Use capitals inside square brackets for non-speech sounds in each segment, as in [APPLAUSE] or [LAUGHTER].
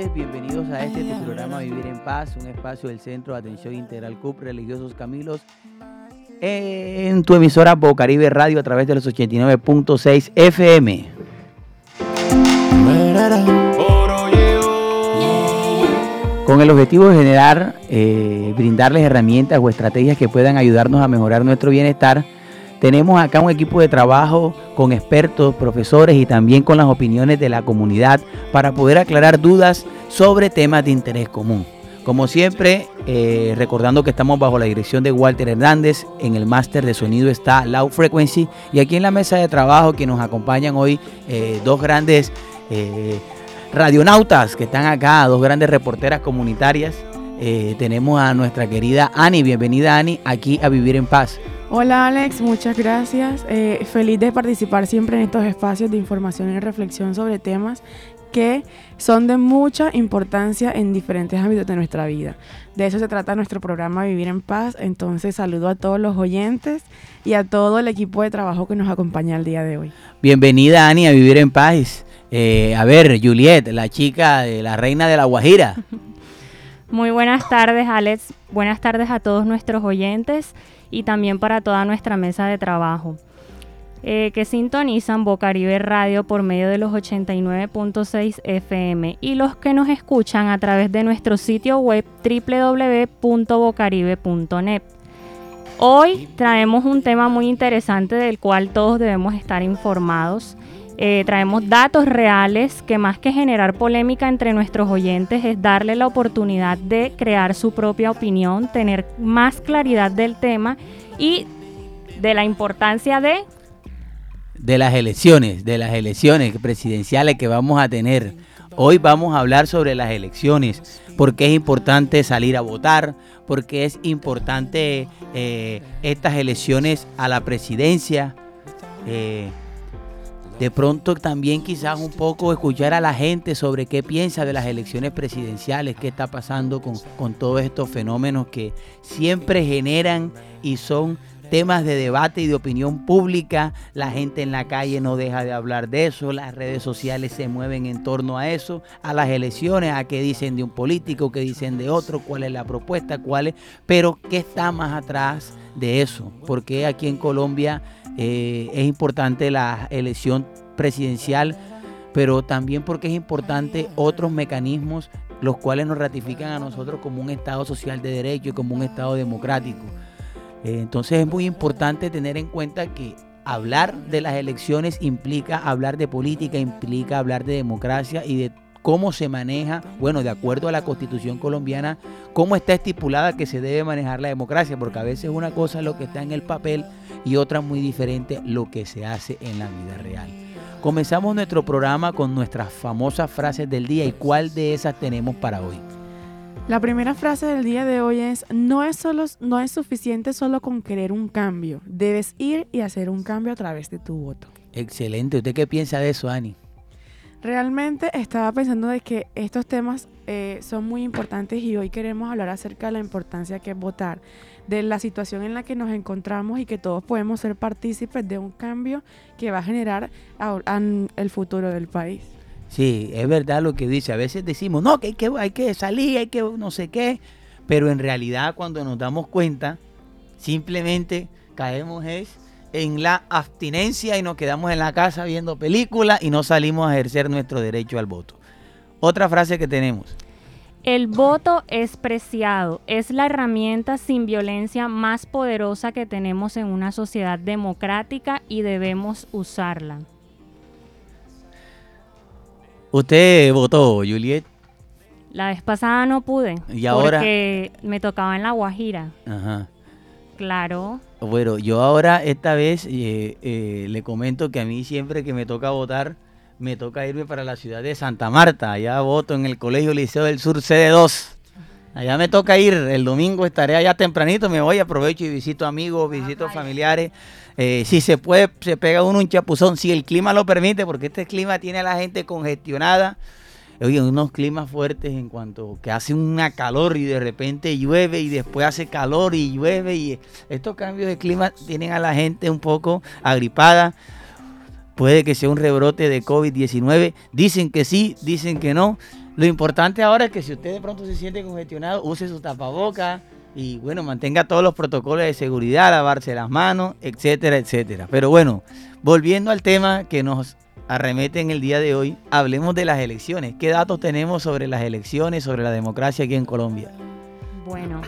tardes, bienvenidos a este tu programa Vivir en Paz, un espacio del Centro de Atención Integral CUP Religiosos Camilos en tu emisora Bocaribe Radio a través de los 89.6 FM. Con el objetivo de generar, eh, brindarles herramientas o estrategias que puedan ayudarnos a mejorar nuestro bienestar, tenemos acá un equipo de trabajo con expertos, profesores y también con las opiniones de la comunidad para poder aclarar dudas sobre temas de interés común. Como siempre, eh, recordando que estamos bajo la dirección de Walter Hernández, en el máster de sonido está Loud Frequency y aquí en la mesa de trabajo que nos acompañan hoy eh, dos grandes eh, radionautas que están acá, dos grandes reporteras comunitarias. Tenemos a nuestra querida Ani, bienvenida Ani, aquí a Vivir en Paz. Hola Alex, muchas gracias. Eh, feliz de participar siempre en estos espacios de información y reflexión sobre temas que son de mucha importancia en diferentes ámbitos de nuestra vida. De eso se trata nuestro programa Vivir en Paz. Entonces saludo a todos los oyentes y a todo el equipo de trabajo que nos acompaña el día de hoy. Bienvenida Ani a Vivir en Paz. Eh, a ver, Juliet, la chica de la reina de la Guajira. [LAUGHS] Muy buenas tardes Alex, buenas tardes a todos nuestros oyentes y también para toda nuestra mesa de trabajo. Eh, que sintonizan Bocaribe Radio por medio de los 89.6 FM y los que nos escuchan a través de nuestro sitio web www.bocaribe.net. Hoy traemos un tema muy interesante del cual todos debemos estar informados. Eh, traemos datos reales que más que generar polémica entre nuestros oyentes es darle la oportunidad de crear su propia opinión, tener más claridad del tema y de la importancia de... De las elecciones, de las elecciones presidenciales que vamos a tener. Hoy vamos a hablar sobre las elecciones, porque es importante salir a votar, porque es importante eh, estas elecciones a la presidencia. Eh, de pronto también quizás un poco escuchar a la gente sobre qué piensa de las elecciones presidenciales, qué está pasando con, con todos estos fenómenos que siempre generan y son temas de debate y de opinión pública. La gente en la calle no deja de hablar de eso, las redes sociales se mueven en torno a eso, a las elecciones, a qué dicen de un político, qué dicen de otro, cuál es la propuesta, cuál es, pero qué está más atrás de eso, porque aquí en Colombia eh, es importante la elección presidencial, pero también porque es importante otros mecanismos los cuales nos ratifican a nosotros como un Estado social de derecho y como un Estado democrático. Eh, entonces es muy importante tener en cuenta que hablar de las elecciones implica hablar de política, implica hablar de democracia y de cómo se maneja, bueno, de acuerdo a la constitución colombiana, cómo está estipulada que se debe manejar la democracia, porque a veces una cosa es lo que está en el papel y otra muy diferente lo que se hace en la vida real. Comenzamos nuestro programa con nuestras famosas frases del día y cuál de esas tenemos para hoy. La primera frase del día de hoy es, no es, solo, no es suficiente solo con querer un cambio, debes ir y hacer un cambio a través de tu voto. Excelente, ¿usted qué piensa de eso, Ani? Realmente estaba pensando de que estos temas eh, son muy importantes y hoy queremos hablar acerca de la importancia que es votar, de la situación en la que nos encontramos y que todos podemos ser partícipes de un cambio que va a generar el futuro del país. Sí, es verdad lo que dice. A veces decimos, no, que hay que, hay que salir, hay que no sé qué, pero en realidad cuando nos damos cuenta, simplemente caemos es en la abstinencia y nos quedamos en la casa viendo películas y no salimos a ejercer nuestro derecho al voto. Otra frase que tenemos. El voto es preciado, es la herramienta sin violencia más poderosa que tenemos en una sociedad democrática y debemos usarla. ¿Usted votó, Juliet? La vez pasada no pude. ¿Y ahora? Porque me tocaba en La Guajira. Ajá. Claro. Bueno, yo ahora esta vez eh, eh, le comento que a mí siempre que me toca votar, me toca irme para la ciudad de Santa Marta. Allá voto en el Colegio Liceo del Sur, sede 2. Allá me toca ir, el domingo estaré allá tempranito, me voy, aprovecho y visito amigos, visito familiares. Eh, si se puede, se pega uno un chapuzón, si el clima lo permite, porque este clima tiene a la gente congestionada oye, unos climas fuertes en cuanto que hace una calor y de repente llueve y después hace calor y llueve y estos cambios de clima tienen a la gente un poco agripada. puede que sea un rebrote de COVID-19. Dicen que sí, dicen que no. Lo importante ahora es que si usted de pronto se siente congestionado, use su tapaboca y bueno, mantenga todos los protocolos de seguridad, lavarse las manos, etcétera, etcétera. Pero bueno, volviendo al tema que nos arremete en el día de hoy, hablemos de las elecciones. ¿Qué datos tenemos sobre las elecciones, sobre la democracia aquí en Colombia? Bueno,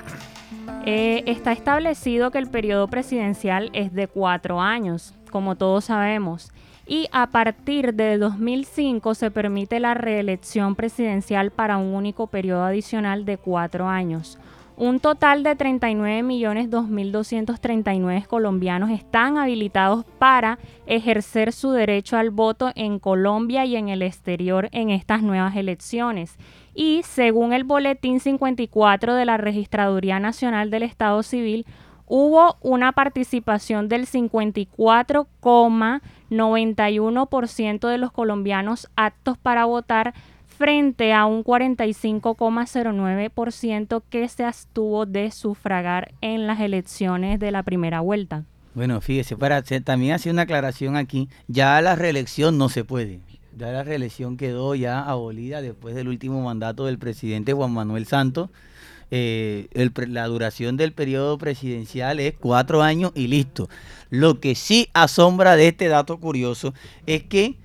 eh, está establecido que el periodo presidencial es de cuatro años, como todos sabemos, y a partir de 2005 se permite la reelección presidencial para un único periodo adicional de cuatro años. Un total de 39.2.239 colombianos están habilitados para ejercer su derecho al voto en Colombia y en el exterior en estas nuevas elecciones. Y según el Boletín 54 de la Registraduría Nacional del Estado Civil, hubo una participación del 54,91% de los colombianos aptos para votar frente a un 45,09% que se abstuvo de sufragar en las elecciones de la primera vuelta. Bueno, fíjese, para también hacer una aclaración aquí, ya la reelección no se puede. Ya la reelección quedó ya abolida después del último mandato del presidente Juan Manuel Santos. Eh, la duración del periodo presidencial es cuatro años y listo. Lo que sí asombra de este dato curioso es que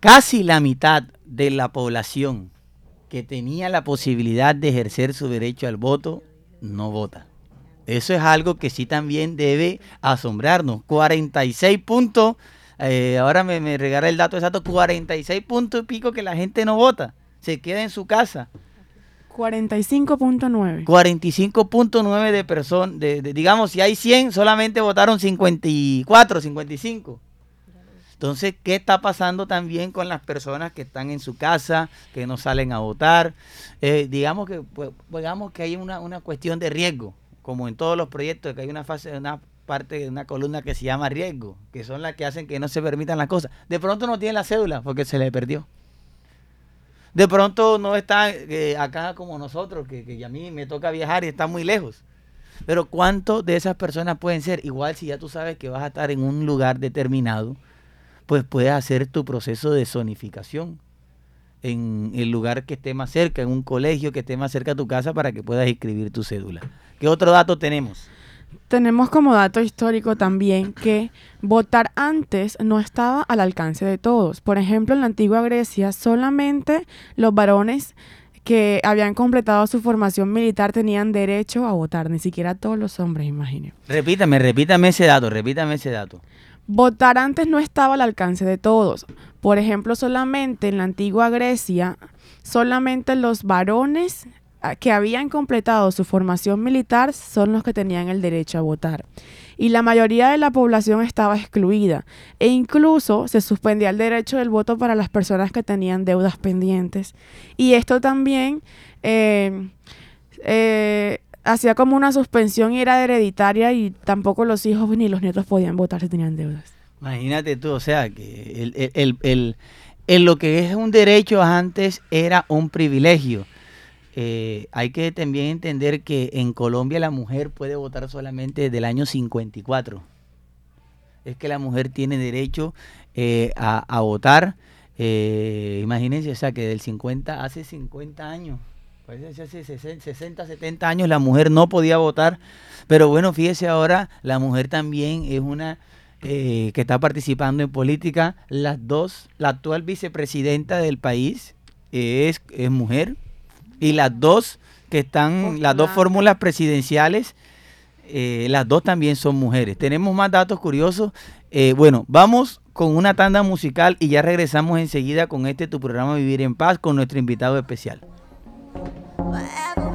casi la mitad de la población que tenía la posibilidad de ejercer su derecho al voto no vota. Eso es algo que sí también debe asombrarnos. 46 puntos, eh, ahora me, me regala el dato exacto, 46 puntos y pico que la gente no vota, se queda en su casa. 45.9. 45.9 de personas, de, digamos, si hay 100, solamente votaron 54, 55. Entonces, ¿qué está pasando también con las personas que están en su casa, que no salen a votar? Eh, digamos que pues, digamos que hay una, una, cuestión de riesgo, como en todos los proyectos, que hay una fase, una parte de una columna que se llama riesgo, que son las que hacen que no se permitan las cosas. De pronto no tiene la cédula porque se le perdió. De pronto no está eh, acá como nosotros, que, que a mí me toca viajar y está muy lejos. Pero ¿cuántos de esas personas pueden ser? Igual si ya tú sabes que vas a estar en un lugar determinado, pues puedes hacer tu proceso de zonificación en el lugar que esté más cerca, en un colegio que esté más cerca a tu casa para que puedas inscribir tu cédula. ¿Qué otro dato tenemos? Tenemos como dato histórico también que votar antes no estaba al alcance de todos. Por ejemplo, en la antigua Grecia solamente los varones que habían completado su formación militar tenían derecho a votar, ni siquiera todos los hombres, imagínense. Repítame, repítame ese dato, repítame ese dato. Votar antes no estaba al alcance de todos. Por ejemplo, solamente en la antigua Grecia, solamente los varones ah, que habían completado su formación militar son los que tenían el derecho a votar. Y la mayoría de la población estaba excluida. E incluso se suspendía el derecho del voto para las personas que tenían deudas pendientes. Y esto también eh, eh, hacía como una suspensión y era hereditaria y tampoco los hijos ni los nietos podían votar si tenían deudas. Imagínate tú, o sea, que el, lo que es un derecho antes era un privilegio. Eh, hay que también entender que en Colombia la mujer puede votar solamente desde el año 54. Es que la mujer tiene derecho eh, a, votar. Eh, imagínense, o sea, que del 50, hace 50 años hace 60, 70 años la mujer no podía votar, pero bueno, fíjese ahora, la mujer también es una eh, que está participando en política. Las dos, la actual vicepresidenta del país es, es mujer y las dos que están, las dos fórmulas presidenciales, eh, las dos también son mujeres. Tenemos más datos curiosos. Eh, bueno, vamos con una tanda musical y ya regresamos enseguida con este tu programa Vivir en Paz con nuestro invitado especial. forever.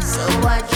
So I.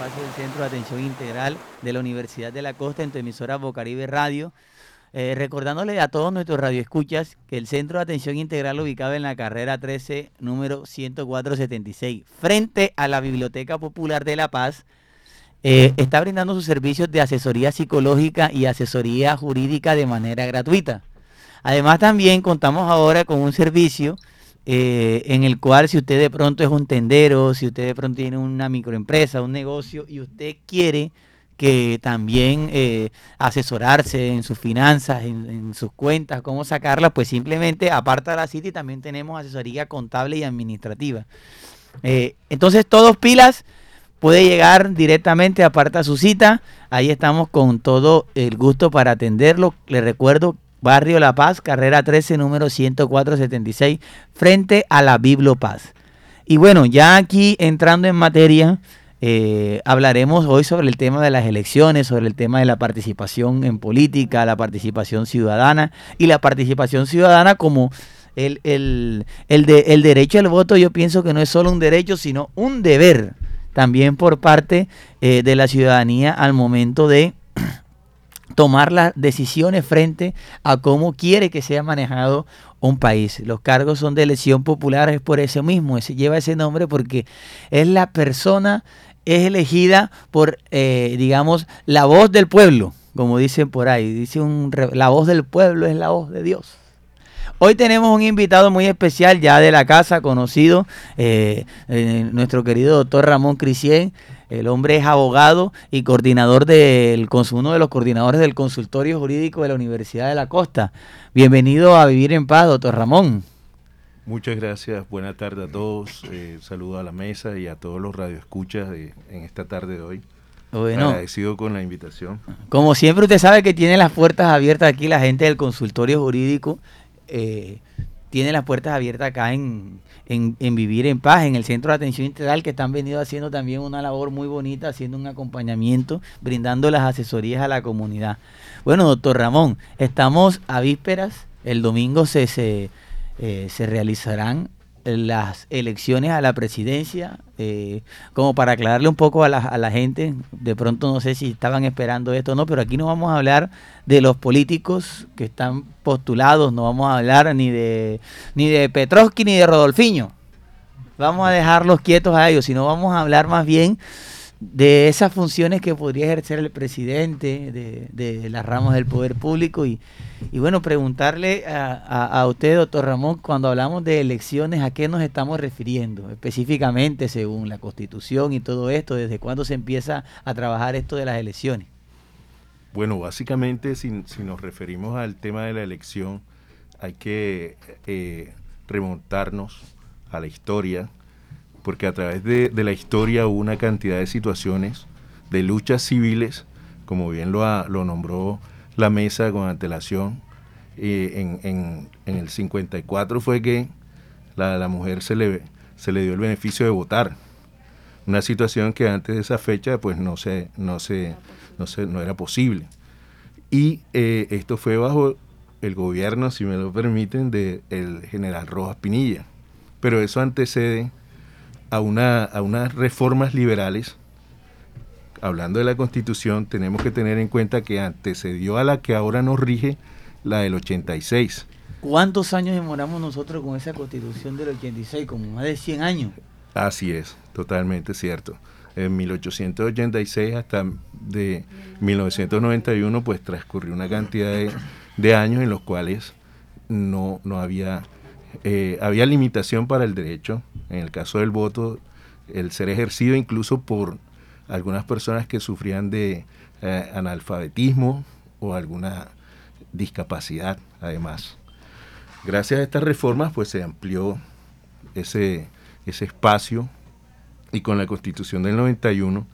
espacio del Centro de Atención Integral de la Universidad de la Costa en tu emisora Bocaribe Radio. Eh, recordándole a todos nuestros radioescuchas que el Centro de Atención Integral ubicado en la carrera 13, número 10476, frente a la Biblioteca Popular de La Paz, eh, está brindando sus servicios de asesoría psicológica y asesoría jurídica de manera gratuita. Además también contamos ahora con un servicio eh, en el cual si usted de pronto es un tendero, si usted de pronto tiene una microempresa, un negocio y usted quiere que también eh, asesorarse en sus finanzas, en, sus cuentas, cómo sacarlas, pues simplemente aparta la cita y también tenemos asesoría contable y administrativa. Eh, entonces todos pilas, puede llegar directamente, aparta su cita, ahí estamos con todo el gusto para atenderlo. Le recuerdo Barrio La Paz, carrera 13, número 10476, frente a la Biblo Paz. Y bueno, ya aquí entrando en materia, eh, hablaremos hoy sobre el tema de las elecciones, sobre el tema de la participación en política, la participación ciudadana y la participación ciudadana como el, el, de, el derecho al voto, yo pienso que no es solo un derecho, sino un deber también por parte eh, de la ciudadanía al momento de tomar las decisiones frente a cómo quiere que sea manejado un país. Los cargos son de elección popular, es por eso mismo, ese, lleva ese nombre porque es la persona, es elegida por, eh, digamos, la voz del pueblo, como dicen por ahí. Dice un, la voz del pueblo es la voz de Dios. Hoy tenemos un invitado muy especial ya de la casa, conocido, eh, eh, nuestro querido doctor Ramón Crisien. El hombre es abogado y coordinador del uno de los coordinadores del consultorio jurídico de la Universidad de la Costa. Bienvenido a Vivir en Paz, doctor Ramón. Muchas gracias, buenas tardes a todos. Eh, saludo a la mesa y a todos los radioescuchas en esta tarde de hoy. Bueno, agradecido con la invitación. Como siempre, usted sabe que tiene las puertas abiertas aquí la gente del consultorio jurídico eh, tiene las puertas abiertas acá en, Vivir en Paz, en el Centro de Atención Integral, que están venido haciendo también una labor muy bonita, haciendo un acompañamiento, brindando las asesorías a la comunidad. Bueno, doctor Ramón, estamos a vísperas, el domingo se, se, eh, se realizarán las elecciones a la presidencia, eh, como para aclararle un poco a la, a la, gente, de pronto no sé si estaban esperando esto o no, pero aquí no vamos a hablar de los políticos que están postulados, no vamos a hablar ni de ni de Petrovsky ni de Rodolfiño. Vamos a dejarlos quietos a ellos, sino vamos a hablar más bien de esas funciones que podría ejercer el presidente, de, las ramas del poder público y, bueno, preguntarle a, usted, doctor Ramón, cuando hablamos de elecciones, ¿a qué nos estamos refiriendo específicamente según la constitución y todo esto? ¿Desde cuándo se empieza a trabajar esto de las elecciones? Bueno, básicamente si, si nos referimos al tema de la elección, hay que eh, remontarnos a la historia, porque a través de, la historia hubo una cantidad de situaciones de luchas civiles, como bien lo, lo nombró la mesa con antelación, eh, en, el 54 fue que la, la mujer se le, se le dio el beneficio de votar. Una situación que antes de esa fecha pues no se, no se, no se, no era posible. Y eh, esto fue bajo el gobierno, si me lo permiten, del el general Rojas Pinilla. Pero eso antecede a, una, a unas reformas liberales. Hablando de la constitución, tenemos que tener en cuenta que antecedió a la que ahora nos rige la del 86. ¿Cuántos años demoramos nosotros con esa constitución del 86? Como más de 100 años. Así es, totalmente cierto. En 1886 hasta de 1991 pues transcurrió una cantidad de, años en los cuales no, no había, eh, había limitación para el derecho, en el caso del voto, el ser ejercido incluso por algunas personas que sufrían de eh, analfabetismo o alguna discapacidad además. Gracias a estas reformas pues se amplió ese, ese espacio y con la constitución del 91,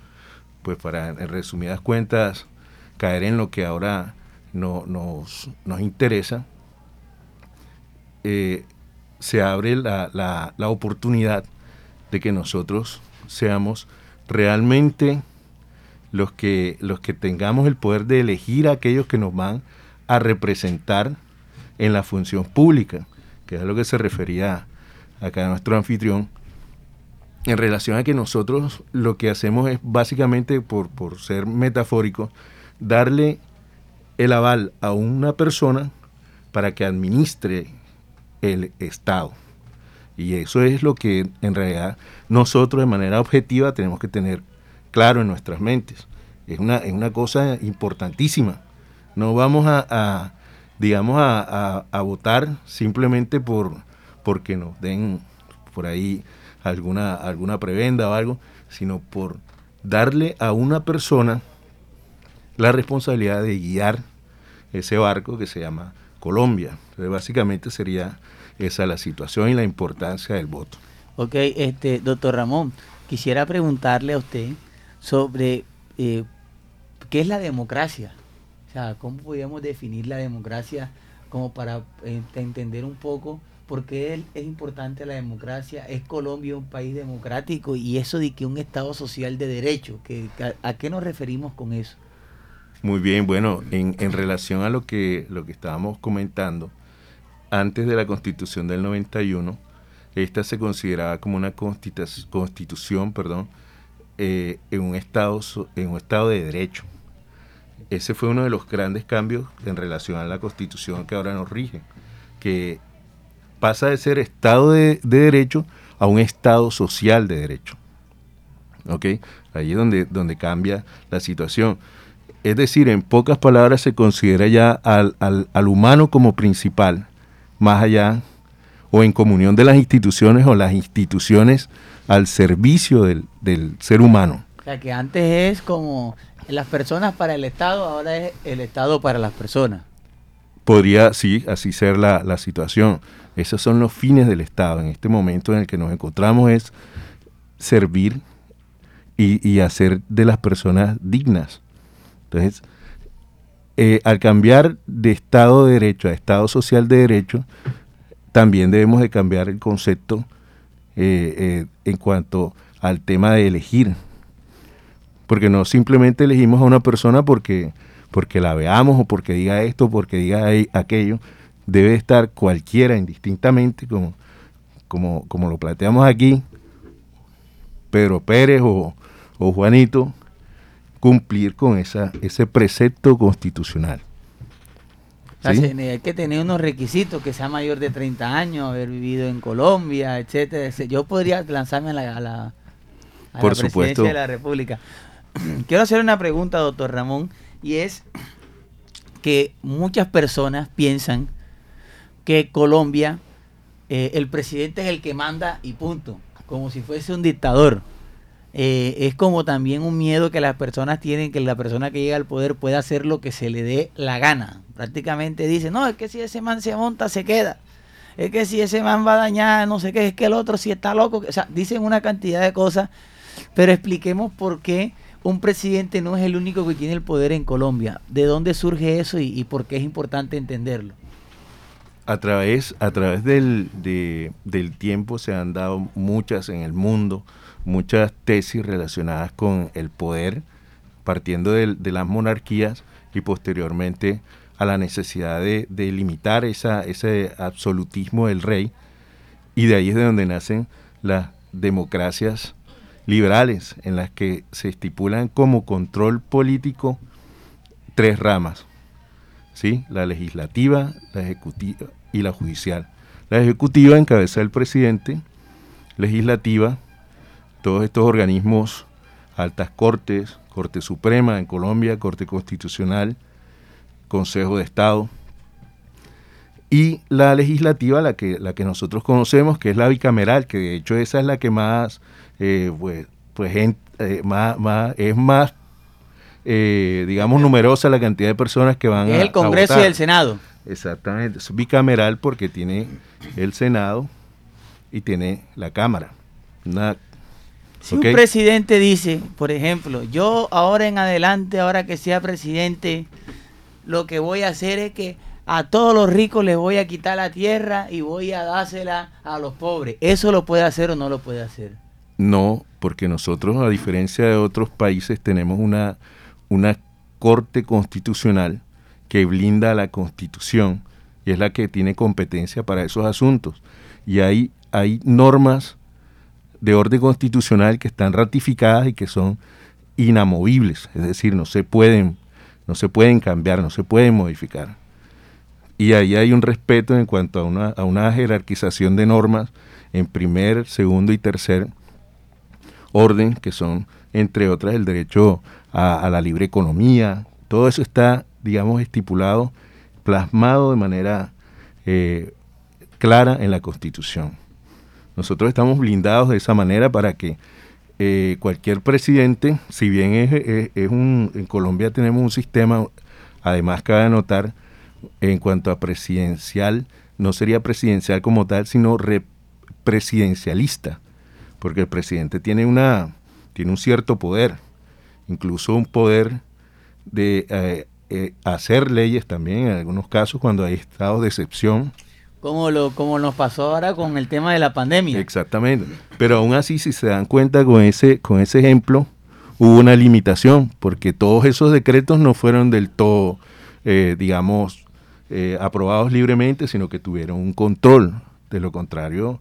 pues para en resumidas cuentas caer en lo que ahora no, nos, nos, interesa, eh, se abre la, la, la, oportunidad de que nosotros seamos realmente los que, los que tengamos el poder de elegir a aquellos que nos van a representar en la función pública, que es a lo que se refería acá nuestro anfitrión, en relación a que nosotros lo que hacemos es básicamente, por, por ser metafórico, darle el aval a una persona para que administre el Estado. Y eso es lo que en realidad nosotros de manera objetiva tenemos que tener claro en nuestras mentes. Es una, es una cosa importantísima. No vamos a, digamos, a, a, votar simplemente por porque nos den por ahí alguna, alguna prebenda o algo, sino por darle a una persona la responsabilidad de guiar ese barco que se llama Colombia. Entonces, básicamente sería esa la situación y la importancia del voto. Ok, este, doctor Ramón, quisiera preguntarle a usted sobre eh, qué es la democracia. O sea, ¿cómo podríamos definir la democracia como para eh, entender un poco por qué es importante la democracia? ¿Es Colombia un país democrático? Y eso de que un Estado social de derecho, que, ¿a, qué nos referimos con eso? Muy bien, bueno, en, en relación a lo que, lo que estábamos comentando, antes de la constitución del 91, esta se consideraba como una constitución perdón, eh, en, un estado, en un estado de derecho. Ese fue uno de los grandes cambios en relación a la constitución que ahora nos rige, que pasa de ser estado de, derecho a un estado social de derecho. ¿Ok? Ahí es donde, donde cambia la situación. Es decir, en pocas palabras se considera ya al, al, al humano como principal más allá o en comunión de las instituciones o las instituciones al servicio del, ser humano. O sea, que antes es como las personas para el Estado, ahora es el Estado para las personas. Podría, sí, así ser la, la situación. Esos son los fines del Estado. En este momento en el que nos encontramos es servir y, y hacer de las personas dignas. Entonces, eh, al cambiar de Estado de Derecho a Estado Social de Derecho, también debemos de cambiar el concepto eh, eh, en cuanto al tema de elegir. Porque no simplemente elegimos a una persona porque, porque la veamos o porque diga esto o porque diga aquello. Debe estar cualquiera indistintamente, como, como, como lo planteamos aquí, Pedro Pérez o, o Juanito, cumplir con esa, ese precepto constitucional. hay que tener unos requisitos, que sea mayor de 30 años, haber vivido en Colombia, etcétera. Yo podría lanzarme a la, a la, Por presidencia de la República. [CLEARS THROAT] Quiero hacer una pregunta, doctor Ramón, y es que muchas personas piensan que Colombia, eh, el presidente es el que manda y punto, como si fuese un dictador. Eh, es como también un miedo que las personas tienen, que la persona que llega al poder pueda hacer lo que se le dé la gana. Prácticamente dice, no, es que si ese man se monta, se queda. Es que si ese man va a dañar, no sé qué, es que el otro si está loco. O sea, dicen una cantidad de cosas, pero expliquemos por qué un presidente no es el único que tiene el poder en Colombia. ¿De dónde surge eso y, por qué es importante entenderlo? A través, a través del, del tiempo se han dado muchas en el mundo, muchas tesis relacionadas con el poder, partiendo de, las monarquías y posteriormente a la necesidad de, de limitar ese absolutismo del rey. Y de ahí es de donde nacen las democracias liberales, en las que se estipulan como control político tres ramas, ¿sí? la legislativa, la ejecutiva y la judicial. La ejecutiva encabeza el presidente, legislativa todos estos organismos, altas cortes, Corte Suprema en Colombia, Corte Constitucional, Consejo de Estado, y la legislativa, la que, la que nosotros conocemos, que es la bicameral, que de hecho esa es la que más, eh, pues, pues eh, más, más, es más, eh, digamos, numerosa la cantidad de personas que van es a. el Congreso y el Senado. Exactamente, es bicameral porque tiene el Senado y tiene la Cámara. Una si un presidente dice, por ejemplo, yo ahora en adelante, ahora que sea presidente, lo que voy a hacer es que a todos los ricos les voy a quitar la tierra y voy a dársela a los pobres. ¿Eso lo puede hacer o no lo puede hacer? No, porque nosotros, a diferencia de otros países, tenemos una, una corte constitucional que blinda la constitución y es la que tiene competencia para esos asuntos. Y hay, hay normas de orden constitucional que están ratificadas y que son inamovibles, es decir, no se pueden, no se pueden cambiar, no se pueden modificar. Y ahí hay un respeto en cuanto a una, a una jerarquización de normas en primer, segundo y tercer orden, que son, entre otras, el derecho a, la libre economía. Todo eso está, digamos, estipulado, plasmado de manera eh, clara en la Constitución. Nosotros estamos blindados de esa manera para que eh, cualquier presidente, si bien es, un, en Colombia tenemos un sistema, además cabe notar, en cuanto a presidencial, no sería presidencial como tal, sino presidencialista, porque el presidente tiene, una, tiene un cierto poder, incluso un poder de eh, eh, hacer leyes también, en algunos casos cuando hay estados de excepción, como, lo, como nos pasó ahora con el tema de la pandemia. Exactamente. Pero aún así, si se dan cuenta con ese, con ese ejemplo, hubo una limitación, porque todos esos decretos no fueron del todo, eh, digamos, eh, aprobados libremente, sino que tuvieron un control. De lo contrario,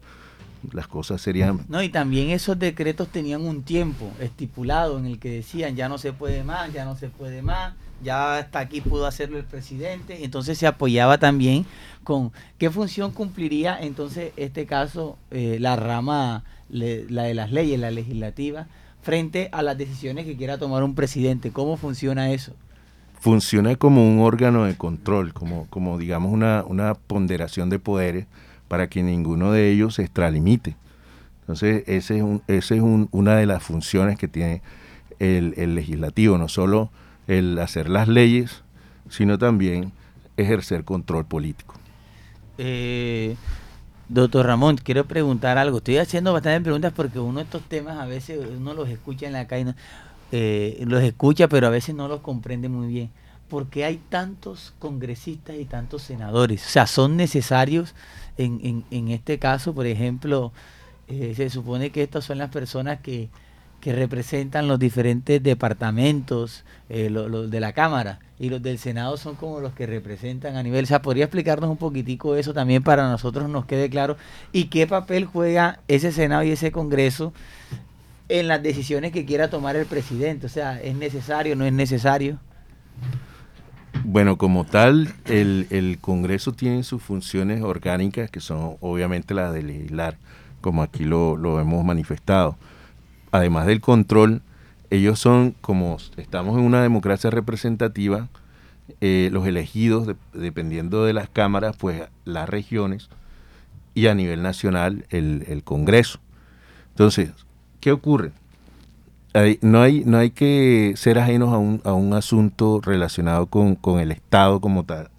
las cosas serían... No, y también esos decretos tenían un tiempo estipulado en el que decían ya no se puede más, ya no se puede más, ya hasta aquí pudo hacerlo el presidente, entonces se apoyaba también con qué función cumpliría entonces este caso eh, la rama, la de las leyes, la legislativa, frente a las decisiones que quiera tomar un presidente. ¿Cómo funciona eso? Funciona como un órgano de control, como, como digamos una, una ponderación de poderes para que ninguno de ellos se extralimite. Entonces, esa es, un, ese es una de las funciones que tiene el legislativo, no solo el hacer las leyes, sino también ejercer control político. Eh, doctor Ramón, quiero preguntar algo. Estoy haciendo bastantes preguntas porque uno de estos temas a veces uno los escucha en la calle, eh, los escucha, pero a veces no los comprende muy bien. ¿Por qué hay tantos congresistas y tantos senadores? O sea, son necesarios en, en, en este caso, por ejemplo, eh, se supone que estas son las personas que, que representan los diferentes departamentos eh, de la Cámara y los del Senado son como los que representan a nivel. O sea, ¿podría explicarnos un poquitico eso también para nosotros nos quede claro? ¿Y qué papel juega ese Senado y ese Congreso en las decisiones que quiera tomar el presidente? O sea, ¿es necesario, no es necesario? Bueno, como tal, el, el Congreso tiene sus funciones orgánicas, que son obviamente las de legislar, como aquí lo, lo hemos manifestado además del control, ellos son, como estamos en una democracia representativa, eh, los elegidos, dependiendo de las cámaras, pues las regiones y a nivel nacional el, Congreso. Entonces, ¿qué ocurre? no, hay, no hay que ser ajenos a un, a un asunto relacionado con, con, el Estado como tal,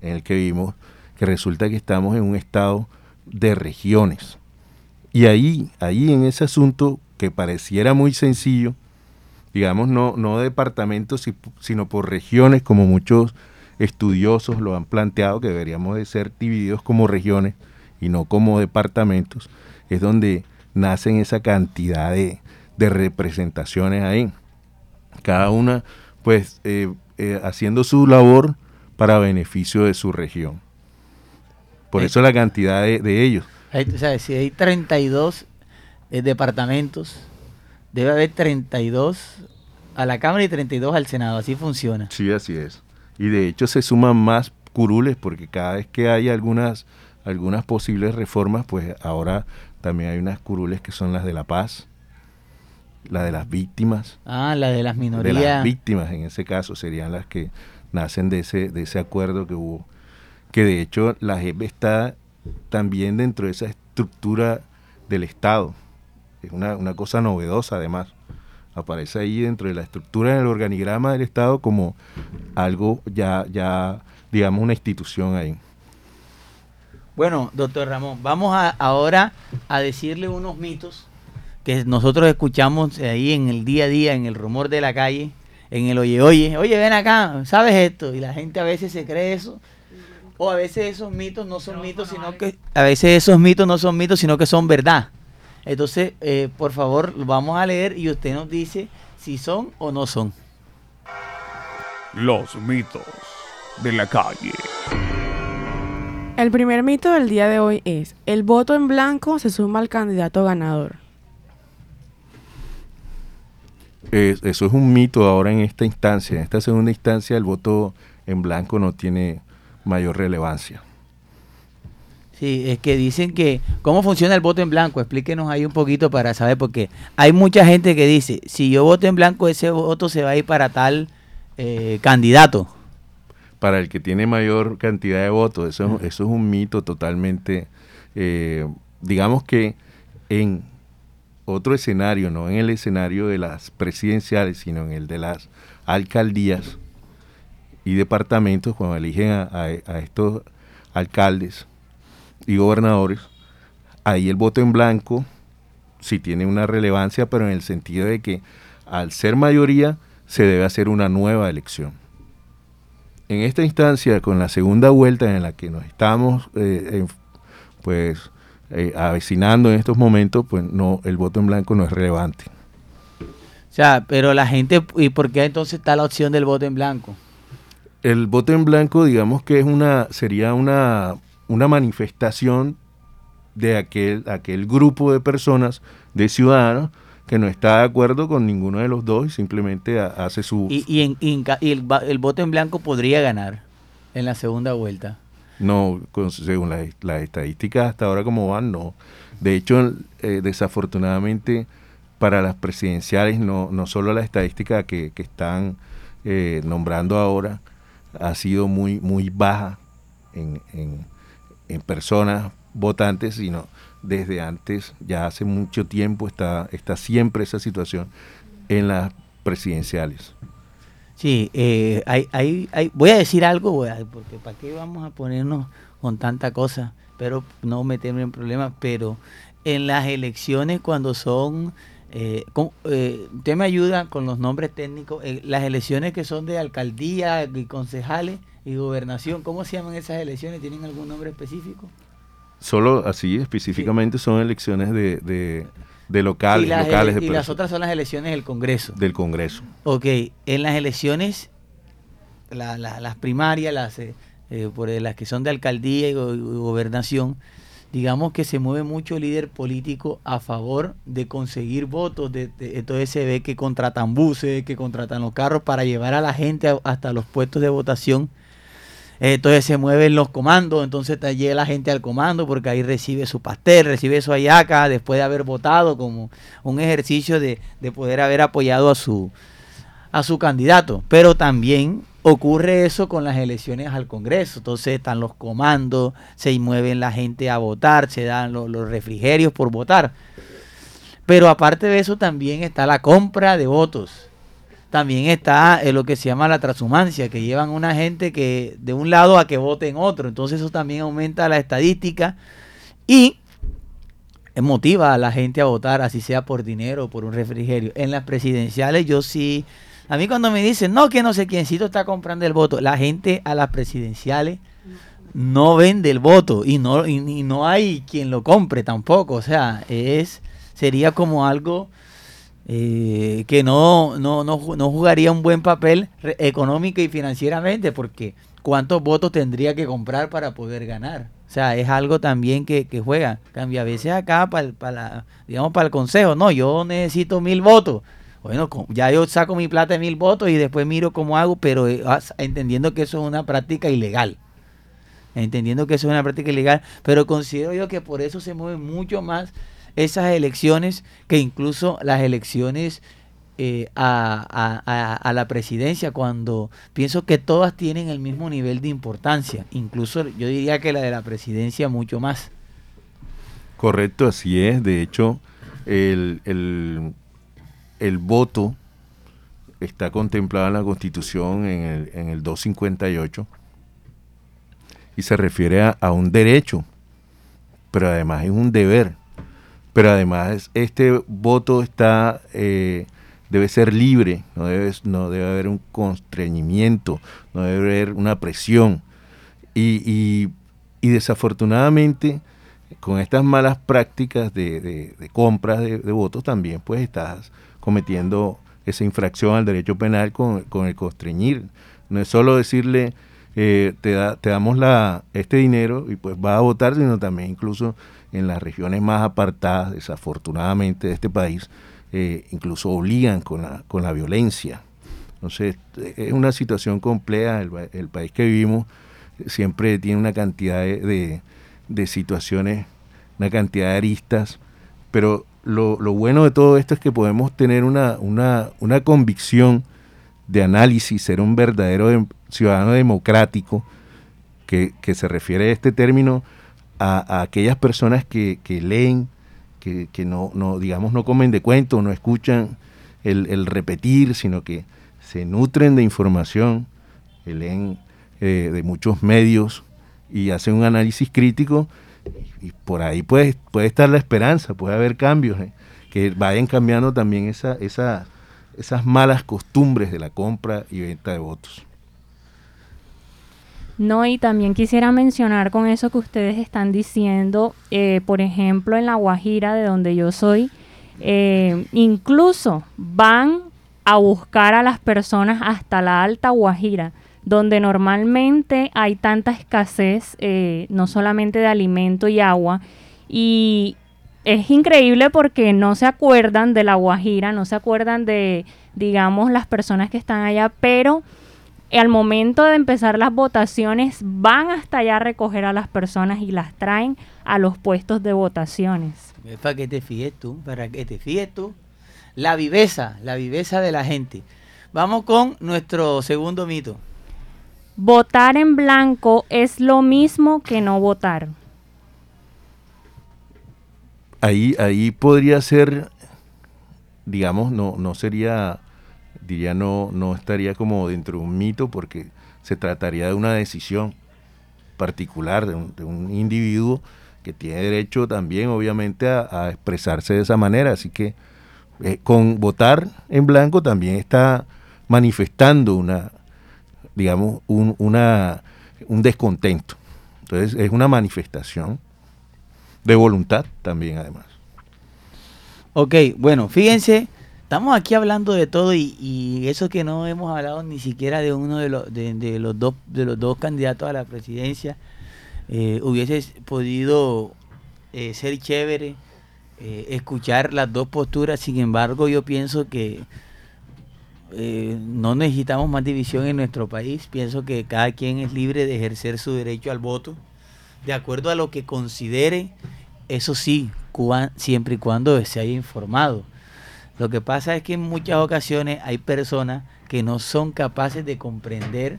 en el que vivimos, que resulta que estamos en un Estado de regiones. Y ahí, ahí en ese asunto que pareciera muy sencillo, digamos, no, no departamentos, sino por regiones, como muchos estudiosos lo han planteado, que deberíamos de ser divididos como regiones y no como departamentos, es donde nacen esa cantidad de, representaciones ahí. Cada una, pues, eh, eh, haciendo su labor para beneficio de su región. Por eso la cantidad de, ellos. o sea, si hay 32 eh, departamentos, debe haber 32 a la Cámara y 32 al Senado. Así funciona. Sí, así es. Y de hecho se suman más curules porque cada vez que hay algunas, algunas posibles reformas, pues ahora también hay unas curules que son las de la paz, la de las víctimas. Ah, la de las minorías. De las víctimas, en ese caso, serían las que nacen de ese, de ese acuerdo que hubo. Que de hecho la JEP está también dentro de esa estructura del Estado. Es una, una cosa novedosa además. Aparece ahí dentro de la estructura del organigrama del Estado como algo ya, ya digamos, una institución ahí. Bueno, doctor Ramón, vamos a, ahora a decirle unos mitos que nosotros escuchamos ahí en el día a día, en el rumor de la calle, en el oye, oye, oye, ven acá, ¿sabes esto? Y la gente a veces se cree eso. O a veces esos mitos no son mitos, sino que a veces esos mitos no son mitos, sino que son verdad. Entonces, eh, por favor, vamos a leer y usted nos dice si son o no son. Los mitos de la calle. El primer mito del día de hoy es, el voto en blanco se suma al candidato ganador. eso es un mito ahora en esta instancia. En esta segunda instancia el voto en blanco no tiene mayor relevancia. Sí, es que dicen que, ¿cómo funciona el voto en blanco? Explíquenos ahí un poquito para saber, porque hay mucha gente que dice, si yo voto en blanco, ese voto se va a ir para tal eh, candidato para el que tiene mayor cantidad de votos. Eso, eso es un mito totalmente, eh, digamos que en otro escenario, no en el escenario de las presidenciales, sino en el de las alcaldías y departamentos, cuando eligen a, estos alcaldes y gobernadores, ahí el voto en blanco sí tiene una relevancia, pero en el sentido de que al ser mayoría se debe hacer una nueva elección en esta instancia, con la segunda vuelta en la que nos estamos eh, pues eh, avecinando en estos momentos, pues no, el voto en blanco no es relevante. O sea, pero la gente, ¿y por qué entonces está la opción del voto en blanco? El voto en blanco, digamos que es una, sería una, una manifestación de aquel, aquel grupo de personas, de ciudadanos, que no está de acuerdo con ninguno de los dos y simplemente hace su... ¿Y, y, en, el, el, voto en blanco podría ganar en la segunda vuelta? No, según las estadísticas hasta ahora como van, no. De hecho, eh, desafortunadamente para las presidenciales, no, no solo la estadística que, que están eh, nombrando ahora ha sido muy, muy baja en, en, en personas votantes, sino desde antes, ya hace mucho tiempo está, está siempre esa situación en las presidenciales. Sí, eh, hay, voy a decir algo, porque ¿para qué vamos a ponernos con tanta cosa? Pero no meterme en problemas, pero en las elecciones cuando son, eh, eh, usted me ayuda con los nombres técnicos, las elecciones que son de alcaldía y concejales y gobernación, ¿cómo se llaman esas elecciones? ¿Tienen algún nombre específico? Solo así específicamente son elecciones de, de, locales. Y, las, locales y las otras son las elecciones del Congreso. Del Congreso. Ok, en las elecciones, las primarias, las, eh, eh, por las que son de alcaldía y, gobernación, digamos que se mueve mucho el líder político a favor de conseguir votos. De, entonces se ve que contratan buses, que contratan los carros para llevar a la gente hasta los puestos de votación entonces se mueven los comandos, entonces llega la gente al comando porque ahí recibe su pastel, recibe su ayaca después de haber votado como un ejercicio de, poder haber apoyado a su, a su candidato. Pero también ocurre eso con las elecciones al Congreso. Entonces están los comandos, se mueven la gente a votar, se dan los, los refrigerios por votar. Pero aparte de eso también está la compra de votos también está lo que se llama la transhumancia, que llevan una gente que de un lado a que vote en otro. Entonces eso también aumenta la estadística. Y motiva a la gente a votar, así sea por dinero o por un refrigerio. En las presidenciales yo sí, a mí cuando me dicen, no, que no sé quiéncito está comprando el voto, la gente a las presidenciales no vende el voto y no, y, no hay quien lo compre tampoco. O sea, es sería como algo eh, que no, no, no, no jugaría un buen papel económico y financieramente porque cuántos votos tendría que comprar para poder ganar. O sea, es algo también que, juega. Cambia a veces acá para, para digamos, para el consejo. No, yo necesito mil votos. Bueno, ya yo saco mi plata de mil votos y después miro cómo hago, pero eh, ah, entendiendo que eso es una práctica ilegal. Entendiendo que eso es una práctica ilegal, pero considero yo que por eso se mueven mucho más esas elecciones que incluso las elecciones eh, a, la presidencia cuando pienso que todas tienen el mismo nivel de importancia, incluso yo diría que la de la presidencia mucho más. Correcto, así es. De hecho, el, el, voto está contemplado en la Constitución en el, en el 258 y se refiere a, un derecho, pero además es un deber. Pero además este voto está eh, debe ser libre, no debe, no debe haber un constreñimiento, no debe haber una presión. Y, desafortunadamente, con estas malas prácticas de, compras de, votos, también pues estás cometiendo esa infracción al derecho penal con, el constreñir. No es solo decirle, eh, te, da, te damos la, este dinero y pues vas a votar, sino también incluso en las regiones más apartadas, desafortunadamente, de este país, eh, incluso obligan con la, con la violencia. Entonces, es una situación compleja, el, país que vivimos siempre tiene una cantidad de, de, situaciones, una cantidad de aristas, pero lo, lo, bueno de todo esto es que podemos tener una, una, una convicción de análisis, ser un verdadero ciudadano democrático, que, que, se refiere a este término a, aquellas personas que, que leen, que, no, no, digamos, no comen de cuento, no escuchan el, repetir, sino que se nutren de información, leen eh, de muchos medios y hacen un análisis crítico y por ahí puede, puede estar la esperanza, puede haber cambios, eh, que vayan cambiando también esa, esa, esas malas costumbres de la compra y venta de votos. No, y también quisiera mencionar con eso que ustedes están diciendo, eh, por ejemplo, en La Guajira, de donde yo soy, eh, incluso van a buscar a las personas hasta la Alta Guajira, donde normalmente hay tanta escasez, eh, no solamente de alimento y agua, y es increíble porque no se acuerdan de La Guajira, no se acuerdan de, digamos, las personas que están allá, pero al momento de empezar las votaciones van hasta allá a recoger a las personas y las traen a los puestos de votaciones. para que te fijes tú, para que te fijes tú. La viveza, la viveza de la gente. Vamos con nuestro segundo mito. Votar en blanco es lo mismo que no votar. Ahí, ahí podría ser, digamos, no, no sería diría no, no estaría como dentro de un mito porque se trataría de una decisión particular de un, individuo que tiene derecho también obviamente a, expresarse de esa manera. Así que eh, con votar en blanco también está manifestando una, digamos, un, una, un descontento. Entonces es una manifestación de voluntad también además. Ok, bueno, fíjense Estamos aquí hablando de todo y, eso que no hemos hablado ni siquiera de uno de, los de, los, dos, de los dos candidatos a la presidencia. Eh, hubiese podido eh, ser chévere eh, escuchar las dos posturas, sin embargo yo pienso que no necesitamos más división en nuestro país, pienso que cada quien es libre de ejercer su derecho al voto, de acuerdo a lo que considere, eso sí, siempre y cuando se haya informado lo que pasa es que en muchas ocasiones hay personas que no son capaces de comprender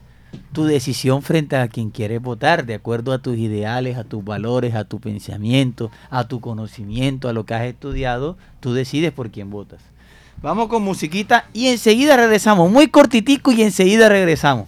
tu decisión frente a quien quieres votar, de acuerdo a tus ideales, a tus valores, a tu pensamiento, a tu conocimiento, a lo que has estudiado, tú decides por quién votas. Vamos con musiquita y enseguida regresamos, muy cortitico y enseguida regresamos.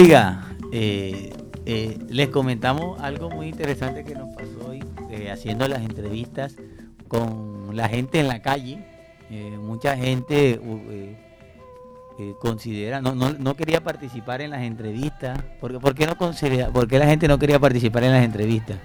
Oiga, eh, eh, les comentamos algo muy interesante que nos pasó hoy eh, haciendo las entrevistas con la gente en la calle. mucha gente considera, no, no, no, quería participar en las entrevistas. ¿Por, por qué no considera, por qué la gente no quería participar en las entrevistas?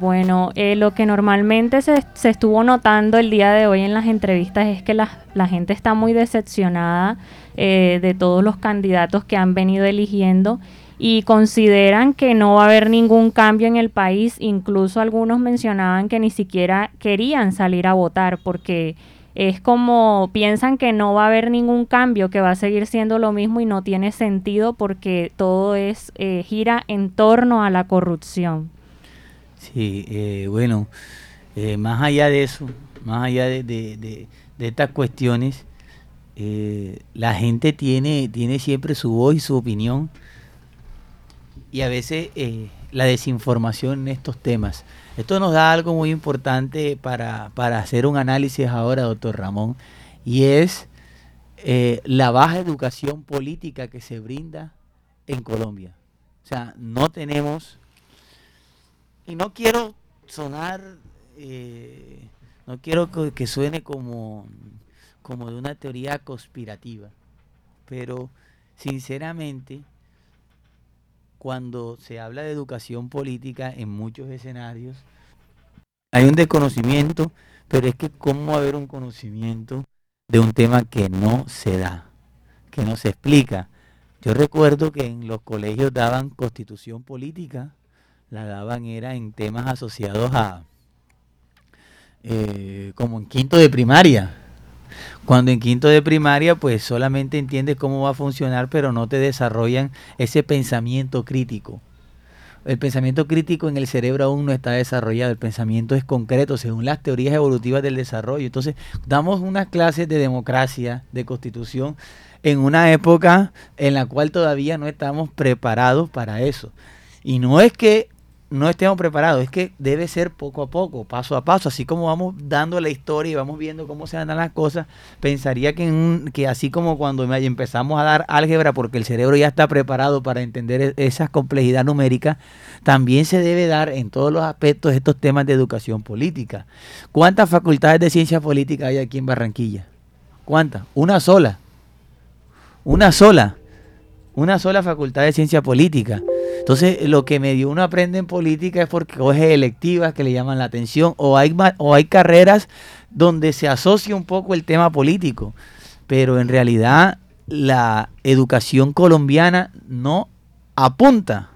Bueno, eh, lo que normalmente se, se, estuvo notando el día de hoy en las entrevistas es que la, la gente está muy decepcionada eh, de todos los candidatos que han venido eligiendo y consideran que no va a haber ningún cambio en el país. Incluso algunos mencionaban que ni siquiera querían salir a votar porque es como piensan que no va a haber ningún cambio, que va a seguir siendo lo mismo y no tiene sentido porque todo es eh, gira en torno a la corrupción. Sí, eh, bueno, eh, más allá de eso, más allá de, de, estas cuestiones, eh, la gente tiene, tiene siempre su voz y su opinión y a veces la desinformación en estos temas. Esto nos da algo muy importante para, para hacer un análisis ahora, doctor Ramón, y es la baja educación política que se brinda en Colombia. O sea, no tenemos y no quiero sonar, eh, no quiero que, suene como, como de una teoría conspirativa, pero sinceramente, cuando se habla de educación política en muchos escenarios, hay un desconocimiento, pero es que cómo haber un conocimiento de un tema que no se da, que no se explica. Yo recuerdo que en los colegios daban constitución política, la daban era en temas asociados a, eh, como en quinto de primaria. Cuando en quinto de primaria, pues solamente entiendes cómo va a funcionar, pero no te desarrollan ese pensamiento crítico. El pensamiento crítico en el cerebro aún no está desarrollado, el pensamiento es concreto según las teorías evolutivas del desarrollo. Entonces, damos unas clases de democracia, de constitución, en una época en la cual todavía no estamos preparados para eso. Y no es que no estemos preparados, es que debe ser poco a poco, paso a paso, así como vamos dando la historia y vamos viendo cómo se dan las cosas, pensaría que, que así como cuando empezamos a dar álgebra porque el cerebro ya está preparado para entender e, esa complejidad numérica, también se debe dar en todos los aspectos estos temas de educación política. ¿Cuántas facultades de ciencia política hay aquí en Barranquilla? ¿Cuántas? Una sola. Una sola. Una sola facultad de ciencia política. Entonces, lo que medio uno aprende en política es porque coge electivas que le llaman la atención o hay, o hay carreras donde se asocia un poco el tema político. Pero en realidad la educación colombiana no apunta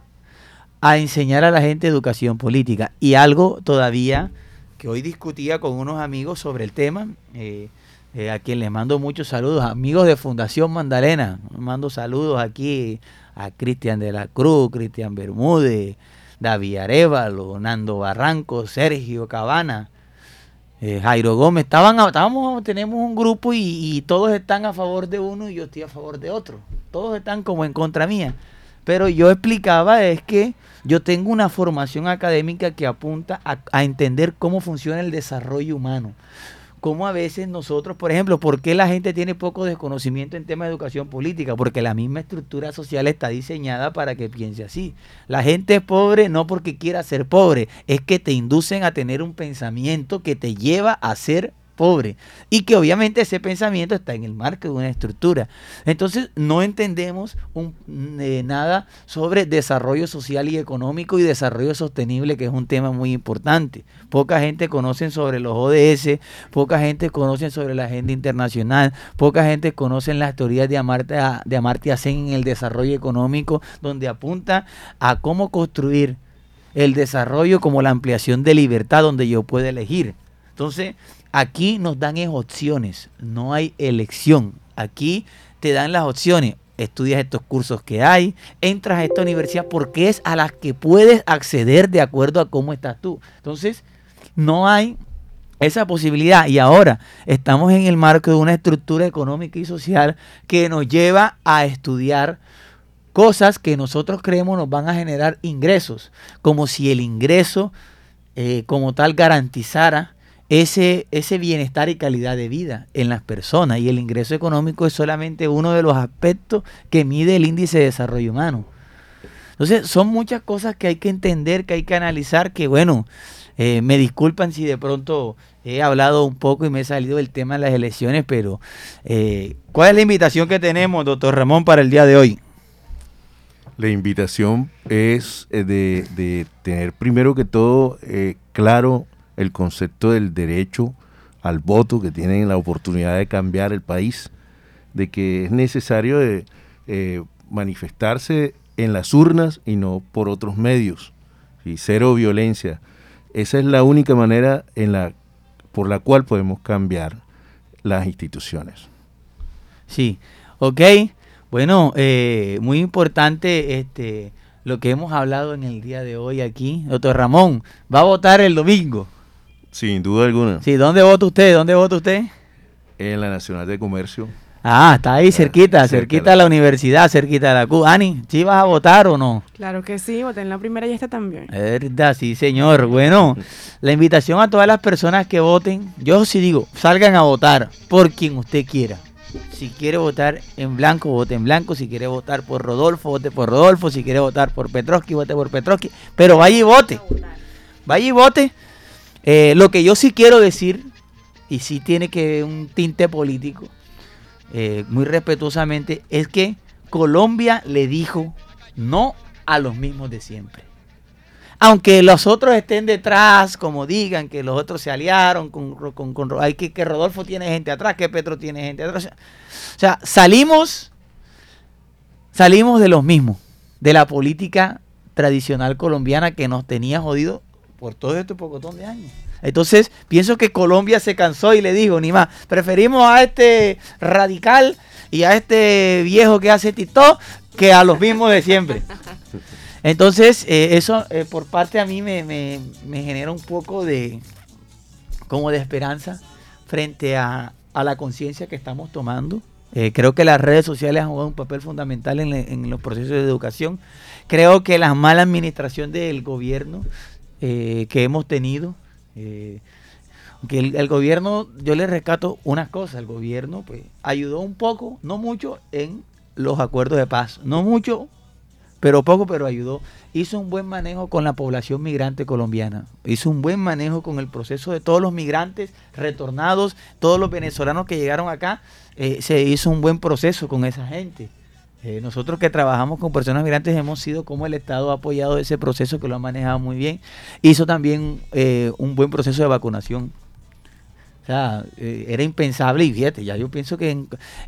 a enseñar a la gente educación política. Y algo todavía que hoy discutía con unos amigos sobre el tema, eh, eh, a quien les mando muchos saludos, amigos de Fundación Mandalena, mando saludos aquí a Cristian de la Cruz, Cristian Bermúdez, David Arevalo, Nando Barranco, Sergio Cabana, eh, Jairo Gómez. Estaban, estábamos, tenemos un grupo y, todos están a favor de uno y yo estoy a favor de otro. Todos están como en contra mía. Pero yo explicaba es que yo tengo una formación académica que apunta a entender cómo funciona el desarrollo humano cómo a veces nosotros, por ejemplo, ¿por qué la gente tiene poco desconocimiento en temas de educación política? Porque la misma estructura social está diseñada para que piense así. La gente es pobre no porque quiera ser pobre, es que te inducen a tener un pensamiento que te lleva a ser pobre. Y que obviamente ese pensamiento está en el marco de una estructura. Entonces no entendemos eh, nada sobre desarrollo social y económico y desarrollo sostenible, que es un tema muy importante. Poca gente conoce sobre los ODS, poca gente conoce sobre la agenda internacional, poca gente conoce las teorías de Amartya, de Amartya Sen en el desarrollo económico, donde apunta a cómo construir el desarrollo como la ampliación de libertad donde yo puedo elegir. Entonces, Aquí nos dan opciones, no hay elección. Aquí te dan las opciones. Estudias estos cursos que hay, entras a esta universidad porque es a las que puedes acceder de acuerdo a cómo estás tú. Entonces, no hay esa posibilidad. Y ahora estamos en el marco de una estructura económica y social que nos lleva a estudiar cosas que nosotros creemos nos van a generar ingresos, como si el ingreso eh, como tal garantizara ese, ese bienestar y calidad de vida en las personas. Y el ingreso económico es solamente uno de los aspectos que mide el índice de desarrollo humano. Entonces, son muchas cosas que hay que entender, que hay que analizar, que bueno, eh, me disculpan si de pronto he hablado un poco y me he salido del tema de las elecciones, pero eh, ¿cuál es la invitación que tenemos, doctor Ramón, para el día de hoy? La invitación es eh, de, de tener primero que todo eh, claro el concepto del derecho al voto, que tienen la oportunidad de cambiar el país, de que es necesario de, eh, manifestarse en las urnas y no por otros medios, y cero violencia. Esa es la única manera en la, por la cual podemos cambiar las instituciones. Sí, ok. Bueno, eh, muy importante este, lo que hemos hablado en el día de hoy aquí. Doctor Ramón, ¿va a votar el domingo? Sin duda alguna. Sí, ¿dónde vota usted? ¿Dónde vota usted? En la Nacional de Comercio. Ah, está ahí cerquita, cerca cerquita de la- la universidad, cerquita de la CU. Ani, ¿sí vas a votar o no? Claro que sí, voté en la primera y esta también. Es verdad, sí, señor. Bueno, [LAUGHS] la invitación a todas las personas que voten, yo sí digo, salgan a votar por quien usted quiera. Si quiere votar en blanco, vote en blanco. Si quiere votar por Rodolfo, vote por Rodolfo. Si quiere votar por Petrovsky, vote por Petrovsky. Pero vaya y vote. Vaya y vote. Eh, lo que yo sí quiero decir, y sí tiene que un tinte político, eh, muy respetuosamente, es que Colombia le dijo no a los mismos de siempre. Aunque los otros estén detrás, como digan que los otros se aliaron con, con, con- que, que Rodolfo tiene gente atrás, que Petro tiene gente atrás. O sea, salimos, salimos de los mismos, de la política tradicional colombiana que nos tenía jodido por todo este pocotón de años. Entonces, pienso que Colombia se cansó y le dijo, ni más, preferimos a este radical y a este viejo que hace TikTok que a los mismos de siempre. [LAUGHS] Entonces, eh, eso eh, por parte a mí me, me- me genera un poco de, como de esperanza frente a, a la conciencia que estamos tomando. Eh, creo que las redes sociales han jugado un papel fundamental en, los procesos de educación. Creo que la mala administración del gobierno eh, que hemos tenido, eh, que el, gobierno, yo le rescato una cosa, el gobierno pues ayudó un poco, no mucho, en los acuerdos de paz, no mucho, pero poco, pero ayudó. Hizo un buen manejo con la población migrante colombiana. Hizo un buen manejo con el proceso de todos los migrantes retornados, todos los venezolanos que llegaron acá. eh, se hizo un buen proceso con esa gente. Eh, nosotros que trabajamos con personas migrantes hemos sido como el Estado ha apoyado ese proceso que lo ha manejado muy bien. Hizo también eh, un buen proceso de vacunación. O sea, eh, era impensable y fíjate, ya yo pienso que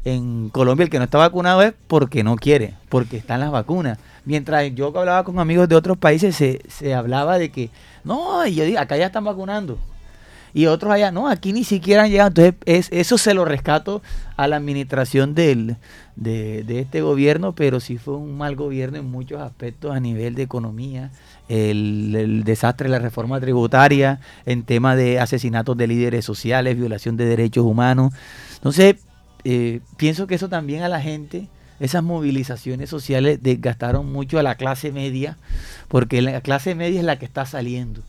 en, Colombia el que no está vacunado es porque no quiere, porque están las vacunas. Mientras yo hablaba con amigos de otros países se, se hablaba de que, no, y yo digo, acá ya están vacunando. Y otros allá, no, aquí ni siquiera han llegado. Entonces, es, eso se lo rescato a la administración del, de, este gobierno, pero sí fue un mal gobierno en muchos aspectos a nivel de economía, el, el desastre de la reforma tributaria, en tema de asesinatos de líderes sociales, violación de derechos humanos. Entonces, eh, pienso que eso también a la gente, esas movilizaciones sociales desgastaron mucho a la clase media, porque la clase media es la que está saliendo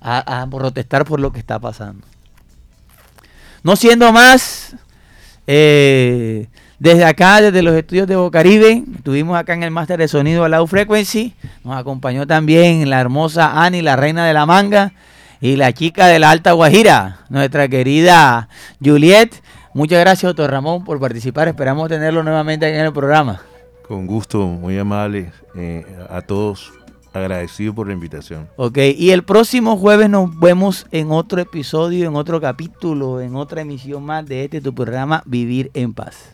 a, a protestar por lo que está pasando. No siendo más, eh, desde acá, desde los estudios de Bocaribe, estuvimos acá en el máster de sonido Low Frequency, nos acompañó también la hermosa Ani, la reina de la manga, y la chica de la Alta Guajira, nuestra querida Juliet. Muchas gracias, doctor Ramón, por participar. Esperamos tenerlo nuevamente aquí en el programa. Con gusto, muy amable eh, a todos. Agradecido por la invitación. Ok, y el próximo jueves nos vemos en otro episodio, en otro capítulo, en otra emisión más de este tu programa Vivir en Paz.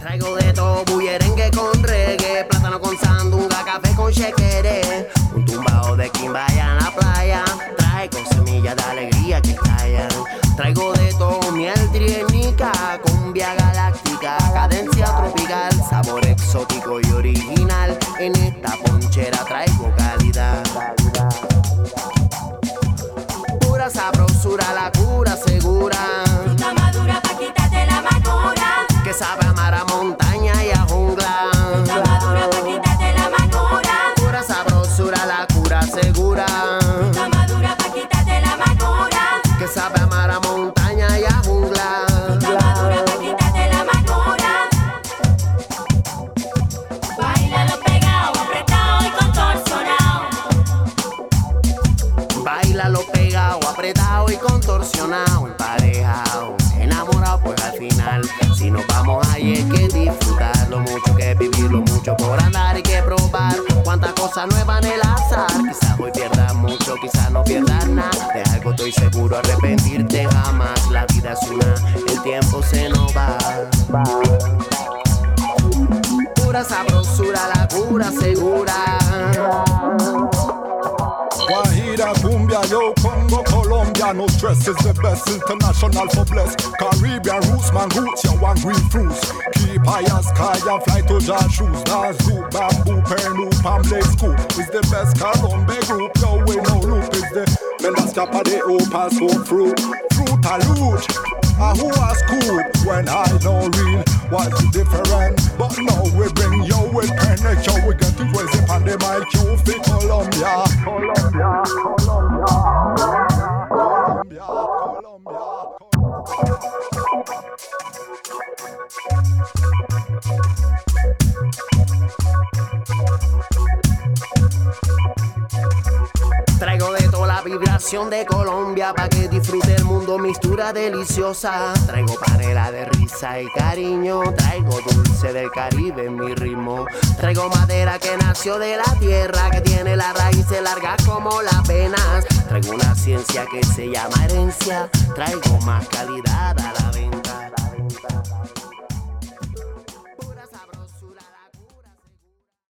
Traigo de todo, bullerengue con reggae, plátano con sandunga, café con chequere, un tumbao de quimbaya en la playa, traigo semillas de alegría que callan. Traigo de todo, miel trienica, cumbia galáctica, cadencia tropical, sabor exótico y original. En esta ponchera traigo calidad. Pura sabrosura, la cura segura. Fruta madura pa' quitarte la amargura. Que sabe amar a montaña mucho por andar y que probar. Cuántas cosas nuevas en el azar, quizás hoy pierdas mucho, quizás no pierdas nada. De algo estoy seguro, arrepentirte jamás. La vida es una, el tiempo se nos va. Pura sabrosura, la cura segura. Guajira, Cumbia, yo, Congo, Colombia, no stress is the best international for bless. Caribbean roots, man roots, green fruits. higher sky and fly to John shoes. Now zoo, bamboo, pen, loop, and blade scoop. It's the best Colombe group. Yo, we no loop. It's the members cap of the open smoke fruit. Fruit a loot. Ah, who has cool when I know real was different? But now we bring you with panic, yo, we get it crazy on the mic, you feel Colombia, Colombia, Colombia. Traigo de toda la vibración de Colombia pa' que disfrute el mundo, mistura deliciosa. Traigo panela de risa y cariño, traigo dulce del Caribe en mi ritmo. Traigo madera que nació de la tierra, que tiene las raíces largas como las venas. Traigo una ciencia que se llama herencia, traigo más calidad a la venta.